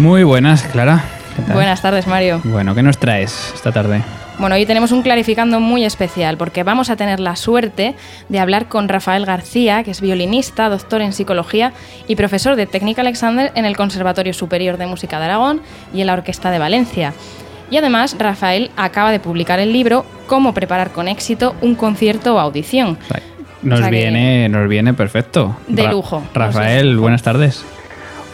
Muy buenas, Clara. ¿Qué tal? Buenas tardes, Mario. Bueno, ¿qué nos traes esta tarde? Bueno, hoy tenemos un clarificando muy especial porque vamos a tener la suerte de hablar con Rafael García, que es violinista, doctor en psicología y profesor de técnica Alexander en el Conservatorio Superior de Música de Aragón y en la Orquesta de Valencia. Y además, Rafael acaba de publicar el libro Cómo preparar con éxito un concierto o audición. Nos O sea que- viene, nos viene perfecto. De lujo. Rafael, buenas tardes.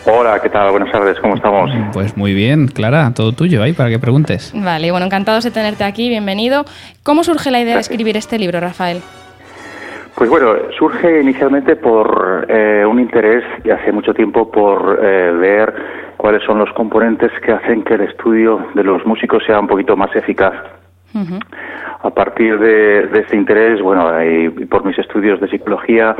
Hola, ¿qué tal? Buenas tardes, ¿cómo estamos? Pues muy bien, Clara, todo tuyo ahí para que preguntes. Vale, bueno, encantados de tenerte aquí, bienvenido. ¿Cómo surge la idea de escribir este libro, Rafael? Pues bueno, surge inicialmente por eh, un interés de hace mucho tiempo por eh, ver cuáles son los componentes que hacen que el estudio de los músicos sea un poquito más eficaz. A partir de, de este interés, bueno, y por mis estudios de psicología,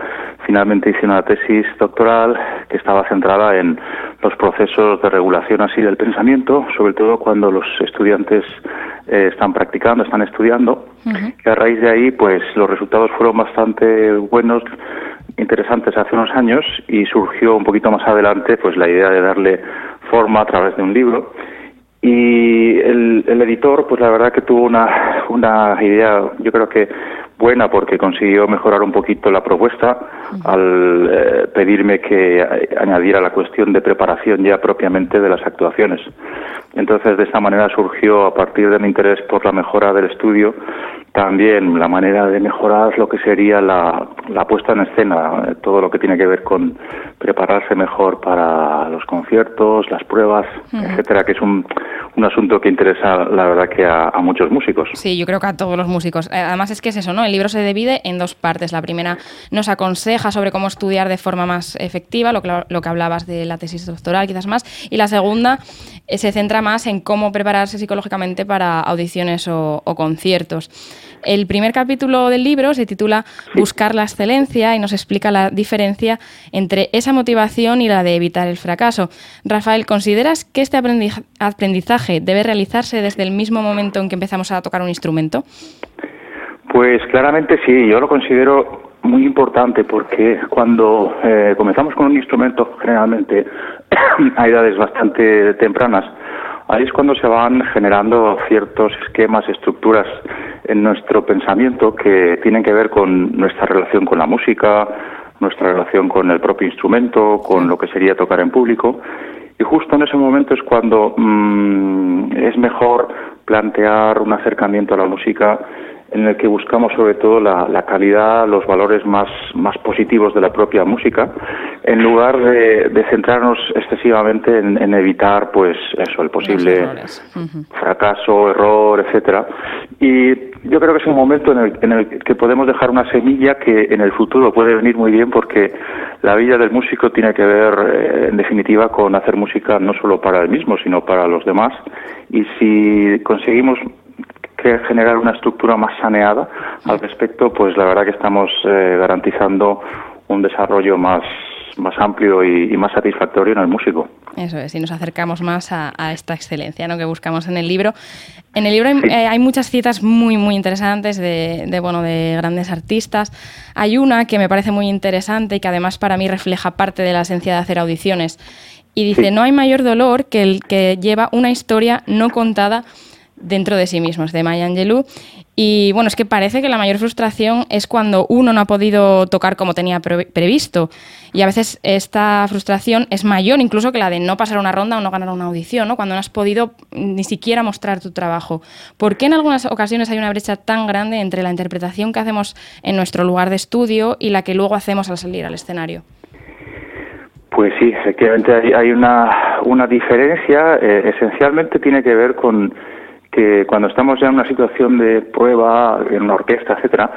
finalmente hice una tesis doctoral que estaba centrada en los procesos de regulación así del pensamiento, sobre todo cuando los estudiantes eh, están practicando, están estudiando. Y a raíz de ahí, pues los resultados fueron bastante buenos, interesantes hace unos años y surgió un poquito más adelante, pues la idea de darle forma a través de un libro. Y el, el editor, pues la verdad que tuvo una, una idea, yo creo que buena, porque consiguió mejorar un poquito la propuesta al eh, pedirme que añadiera la cuestión de preparación ya propiamente de las actuaciones. Entonces, de esta manera surgió, a partir de mi interés por la mejora del estudio, también la manera de mejorar lo que sería la, la puesta en escena, eh, todo lo que tiene que ver con prepararse mejor para los conciertos, las pruebas, etcétera, que es un, un asunto que interesa, la verdad, que a, a muchos músicos. Sí, yo creo que a todos los músicos. Eh, Además es que es eso, ¿no? El libro se divide en dos partes. La primera nos aconseja sobre cómo estudiar de forma más efectiva, lo que, hablabas de la tesis doctoral quizás más. Y la segunda eh, se centra más en cómo prepararse psicológicamente para audiciones o, o conciertos. El primer capítulo del libro se titula Buscar la excelencia y nos explica la diferencia entre esa motivación y la de evitar el fracaso. Rafael, ¿consideras que este aprendi- aprendizaje debe realizarse desde el mismo momento en que empezamos a tocar un instrumento? Pues claramente sí, yo lo considero muy importante porque cuando eh, comenzamos con un instrumento, generalmente a edades bastante tempranas, ahí es cuando se van generando ciertos esquemas, estructuras en nuestro pensamiento que tienen que ver con nuestra relación con la música, nuestra relación con el propio instrumento, con lo que sería tocar en público. Y justo en ese momento es cuando mm, es mejor plantear un acercamiento a la música en el que buscamos sobre todo la, la calidad, los valores más, más positivos de la propia música, en lugar de, de centrarnos excesivamente en, en evitar pues eso, el posible fracaso, error, etcétera. Y yo creo que es un momento en el, en el que podemos dejar una semilla que en el futuro puede venir muy bien porque la vida del músico tiene que ver, eh, en definitiva, con hacer música no solo para él mismo, sino para los demás. Y si conseguimos generar una estructura más saneada al respecto, pues la verdad que estamos eh, garantizando un desarrollo más, más amplio y, y más satisfactorio en el músico. Eso es, y nos acercamos más a, a esta excelencia ¿no? que buscamos en el libro. En el libro hay, eh, hay muchas citas muy, muy interesantes de, de, bueno, de grandes artistas. Hay una que me parece muy interesante y que además para mí refleja parte de la esencia de hacer audiciones. Y dice, Sí. no hay mayor dolor que el que lleva una historia no contada dentro de sí mismo. Es de Maya Angelou. Y bueno, es que parece que la mayor frustración es cuando uno no ha podido tocar como tenía previsto. Y a veces esta frustración es mayor incluso que la de no pasar una ronda o no ganar una audición, ¿no? cuando no has podido ni siquiera mostrar tu trabajo. ¿Por qué en algunas ocasiones hay una brecha tan grande entre la interpretación que hacemos en nuestro lugar de estudio y la que luego hacemos al salir al escenario? Pues sí, efectivamente hay, una, una diferencia. Eh, esencialmente tiene que ver con que cuando estamos ya en una situación de prueba, en una orquesta, etcétera,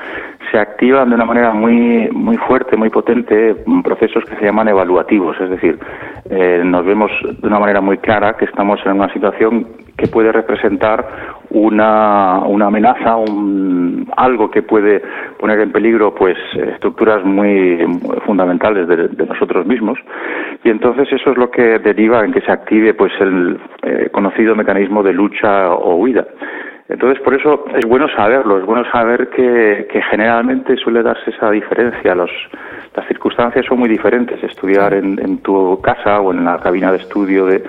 se activan de una manera muy, muy fuerte, muy potente, procesos que se llaman evaluativos. Es decir, eh, nos vemos de una manera muy clara que estamos en una situación que puede representar una, una amenaza, un, algo que puede poner en peligro pues estructuras muy, fundamentales de, nosotros mismos y entonces eso es lo que deriva en que se active pues el eh, conocido mecanismo de lucha o huida. Entonces, por eso es bueno saberlo, es bueno saber que, que generalmente suele darse esa diferencia. Los, las circunstancias son muy diferentes. Estudiar en, en tu casa o en la cabina de estudio de,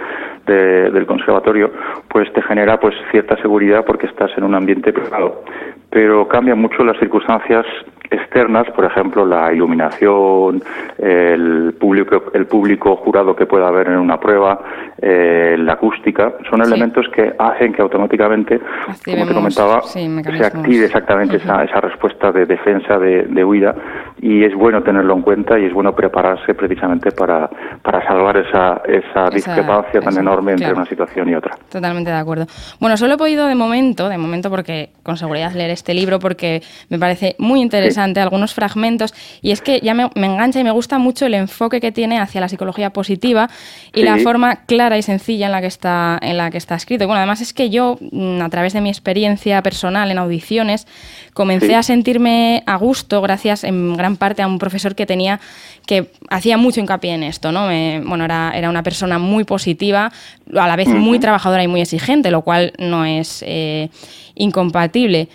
del conservatorio, pues te genera pues cierta seguridad porque estás en un ambiente privado. Pero cambian mucho las circunstancias externas, por ejemplo, la iluminación, el público, el público jurado que pueda haber en una prueba, eh, la acústica, son elementos que hacen que automáticamente, como te comentaba, se active exactamente esa, esa, respuesta de defensa, de, de, huida, y es bueno tenerlo en cuenta y es bueno prepararse precisamente para, para salvar esa, esa, discrepancia tan enorme entre una situación y otra. Totalmente de acuerdo. Bueno, solo he podido de momento, de momento porque con seguridad leer este libro porque me parece muy interesante algunos fragmentos, y es que ya me, engancha y me gusta mucho el enfoque que tiene hacia la psicología positiva y la forma clara y sencilla en la que está, en la que está escrito. bueno, además es que yo, mm, a través de mi experiencia personal en audiciones, comencé a sentirme a gusto gracias en gran parte a un profesor que tenía que hacía mucho hincapié en esto, ¿no? bueno, era, era una persona muy positiva, a la vez muy trabajadora y muy exigente, lo cual no es eh, incompatible.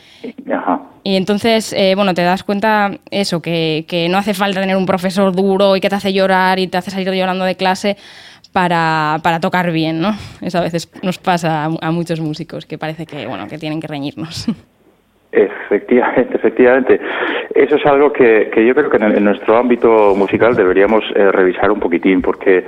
Y entonces, eh, bueno, te das cuenta eso, que, que, no hace falta tener un profesor duro y que te hace llorar y te hace salir llorando de clase para, para tocar bien, ¿no? Eso a veces nos pasa a, a muchos músicos, que parece que, bueno, que tienen que reñirnos. Efectivamente, efectivamente. Eso es algo que, que yo creo que en, nuestro ámbito musical deberíamos eh, revisar un poquitín, porque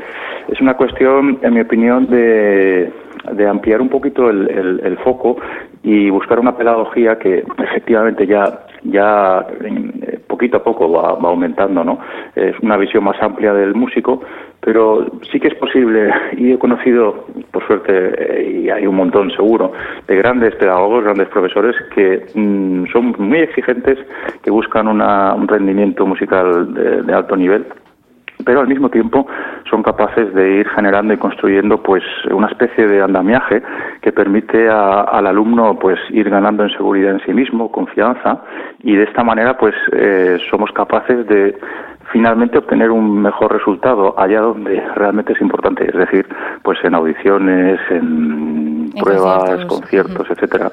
es una cuestión, en mi opinión, de, de ampliar un poquito el, el, foco y buscar una pedagogía que efectivamente ya ya eh, poquito a poco va, aumentando, ¿no? Es una visión más amplia del músico, pero sí que es posible, y he conocido, por suerte, eh, y hay un montón seguro, de grandes pedagogos, grandes profesores que mm, son muy exigentes, que buscan una, un rendimiento musical de alto nivel pero al mismo tiempo son capaces de ir generando y construyendo pues una especie de andamiaje que permite al alumno pues ir ganando en seguridad en sí mismo, confianza y de esta manera pues eh, somos capaces de finalmente obtener un mejor resultado allá donde realmente es importante, es decir, pues en audiciones, en, pruebas, conciertos, etcétera.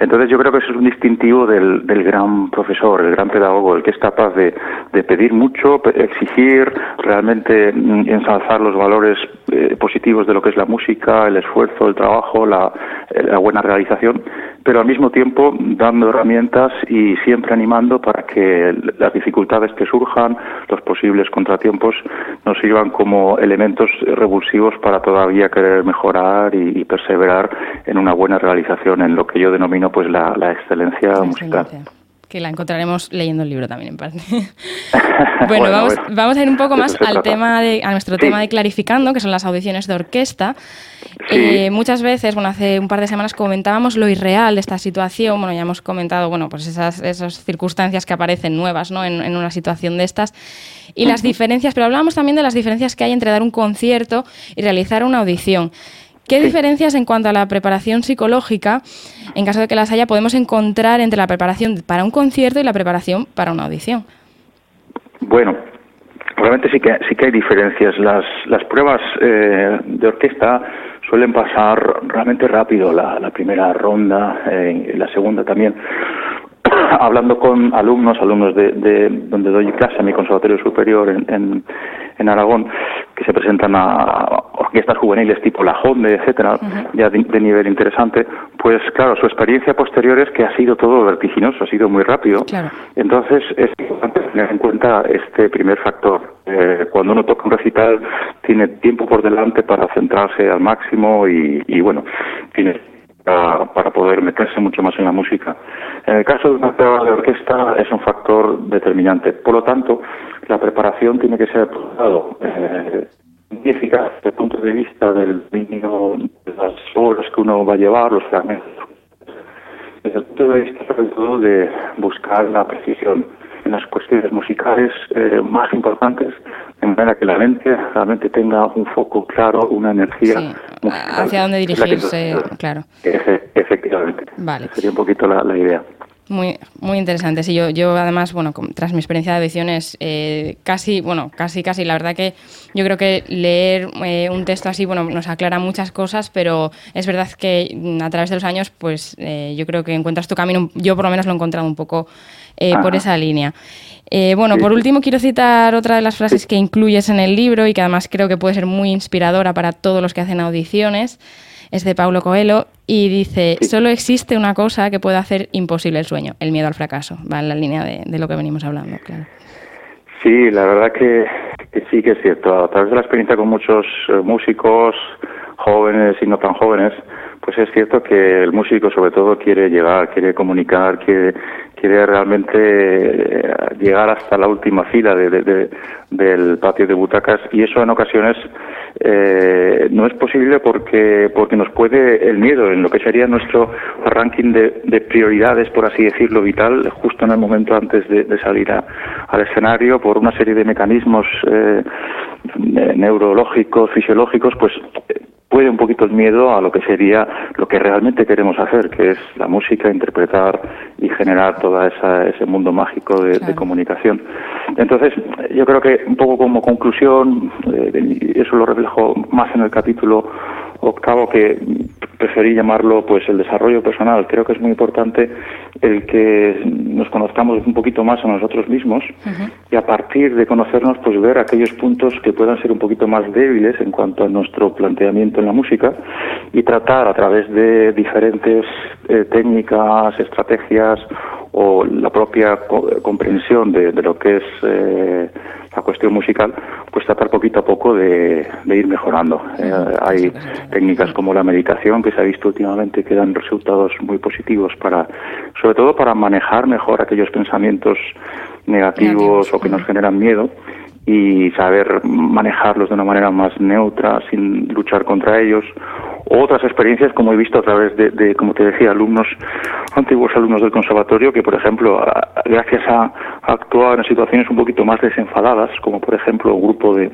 Entonces yo creo que eso es un distintivo del, del gran profesor, el gran pedagogo, el que es capaz de, pedir mucho, exigir, realmente mm, ensalzar los valores eh, positivos de lo que es la música, el esfuerzo, el trabajo, eh, la buena realización, pero al mismo tiempo dando herramientas y siempre animando para que las dificultades que surjan, los posibles contratiempos, nos sirvan como elementos revulsivos para todavía querer mejorar y, perseverar en una buena realización, en lo que yo denomino pues la, excelencia musical que la encontraremos leyendo el libro también en parte. bueno, vamos, vamos, a ir un poco más al tema de, a nuestro tema de clarificando, que son las audiciones de orquesta. Eh, muchas veces, bueno, hace un par de semanas comentábamos lo irreal de esta situación. Bueno, ya hemos comentado, bueno, pues esas, esas circunstancias que aparecen nuevas, ¿no? En, en una situación de estas y las diferencias, pero hablábamos también de las diferencias que hay entre dar un concierto y realizar una audición. ¿Qué diferencias en cuanto a la preparación psicológica, en caso de que las haya, podemos encontrar entre la preparación para un concierto y la preparación para una audición? Bueno, realmente sí que, sí que hay diferencias. Las, las pruebas eh, de orquesta suelen pasar realmente rápido, la, primera ronda, eh, la segunda también. Hablando con alumnos, alumnos de, de, donde doy clase, en mi conservatorio superior en, en, en Aragón, que se presentan a orquestas juveniles tipo La Honde, etcétera, ya de, de, nivel interesante, pues claro, su experiencia posterior es que ha sido todo vertiginoso, ha sido muy rápido. Claro. Entonces es importante tener en cuenta este primer factor. Eh, cuando uno toca un recital, tiene tiempo por delante para centrarse al máximo y, y bueno, tiene para, para, poder meterse mucho más en la música. En el caso de una prueba de orquesta es un factor determinante. Por lo tanto, la preparación tiene que ser, por un lado, eh, eficaz desde el punto de vista del dominio de las horas que uno va a llevar, los fragmentos. Desde el punto de vista, sobre todo, de buscar la precisión en las cuestiones musicales eh, más importantes, de manera que la mente realmente tenga un foco claro, una energía sí, hacia dónde dirigirse, claro. Efe, efectivamente. Vale. Sería un poquito la, la idea. Muy, muy interesante. Sí, yo, yo además, bueno, tras mi experiencia de audiciones, eh, casi, bueno, casi, casi, la verdad que yo creo que leer eh, un texto así, bueno, nos aclara muchas cosas, pero es verdad que a través de los años, pues eh, yo creo que encuentras tu camino, yo por lo menos lo he encontrado un poco por esa línea. Bueno, por último quiero citar otra de las frases que incluyes en el libro y que además creo que puede ser muy inspiradora para todos los que hacen audiciones. Es de Paulo Coelho y dice, solo existe una cosa que puede hacer imposible el sueño, el miedo al fracaso. Va en la línea de, de lo que venimos hablando, claro. Sí, la verdad que, que, sí que es cierto. A través de la experiencia con muchos eh, músicos, jóvenes y no tan jóvenes, pues es cierto que el músico sobre todo quiere llegar, quiere comunicar, quiere, quiere realmente eh, llegar hasta la última fila de, de, de, del patio de butacas y eso en ocasiones eh, no es posible porque porque nos puede el miedo en lo que sería nuestro ranking de, de prioridades por así decirlo vital justo en el momento antes de, de salir a, al escenario por una serie de mecanismos eh, neurológicos fisiológicos pues puede un poquito el miedo a lo que sería lo que realmente queremos hacer, que es la música, interpretar y generar todo ese mundo mágico de, claro. de, comunicación. Entonces, yo creo que un poco como conclusión, eh, eso lo reflejo más en el capítulo octavo, que preferí llamarlo pues el desarrollo personal. Creo que es muy importante el que nos conozcamos un poquito más a nosotros mismos uh -huh. y a partir de conocernos pues ver aquellos puntos que puedan ser un poquito más débiles en cuanto a nuestro planteamiento en la música y tratar a través de diferentes eh, técnicas, estrategias o la propia co comprensión de, de, lo que es eh, la cuestión musical, pues tratar poquito a poco de, de ir mejorando. Eh, hay técnicas como la meditación que se ha visto últimamente que dan resultados muy positivos para, sobre todo para manejar mejor aquellos pensamientos negativos o que nos generan miedo y saber manejarlos de una manera más neutra, sin luchar contra ellos. Otras experiencias, como he visto a través de, de como te decía, alumnos, antiguos alumnos del conservatorio, que por ejemplo, gracias a, actuar en situaciones un poquito más desenfadadas, como por ejemplo un grupo de,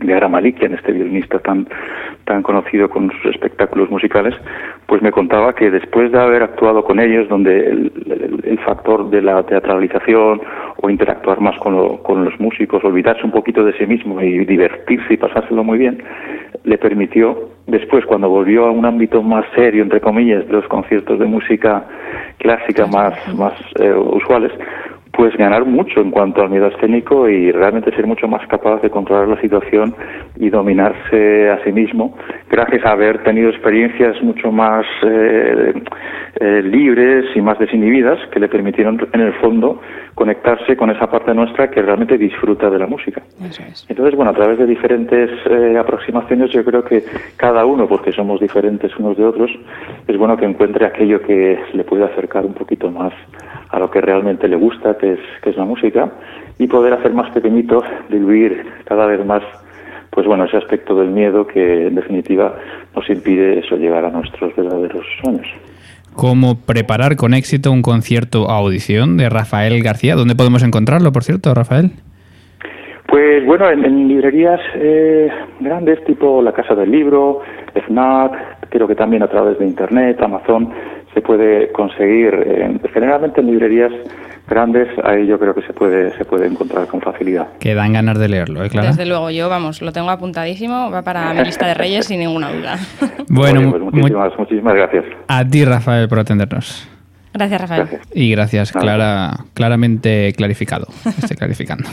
de Ara Malikian, este violinista tan, tan conocido con sus espectáculos musicales, pues me contaba que después de haber actuado con ellos, donde el, el, el factor de la teatralización o interactuar más con, lo, con, los músicos, olvidarse un poquito de sí mismo y divertirse y pasárselo muy bien, le permitió, después cuando volvió a un ámbito más serio, entre comillas, de los conciertos de música clásica más, más eh, usuales, pues ganar mucho en cuanto al miedo escénico y realmente ser mucho más capaz de controlar la situación y dominarse a sí mismo gracias a haber tenido experiencias mucho más eh, eh, libres y más desinhibidas que le permitieron en el fondo conectarse con esa parte nuestra que realmente disfruta de la música. Es. Entonces, bueno, a través de diferentes eh, aproximaciones yo creo que cada uno, porque somos diferentes unos de otros, es bueno que encuentre aquello que le puede acercar un poquito más a lo que realmente le gusta, que es, que es la música, y poder hacer más pequeñito, diluir cada vez más, pues bueno, ese aspecto del miedo que en definitiva nos impide eso llegar a nuestros verdaderos sueños. ¿Cómo preparar con éxito un concierto a audición de Rafael García? ¿Dónde podemos encontrarlo, por cierto, Rafael? Pues bueno, en, en librerías eh, grandes tipo la Casa del Libro, FNAC, creo que también a través de Internet, Amazon, se puede conseguir eh, generalmente en librerías grandes ahí yo creo que se puede se puede encontrar con facilidad. Que dan ganas de leerlo ¿eh, Clara? desde luego yo vamos lo tengo apuntadísimo va para mi lista de reyes sin ninguna duda. Bueno Oye, pues muchísimas, muchísimas gracias. A ti Rafael por atendernos. Gracias Rafael. Gracias. y gracias Clara claramente clarificado estoy clarificando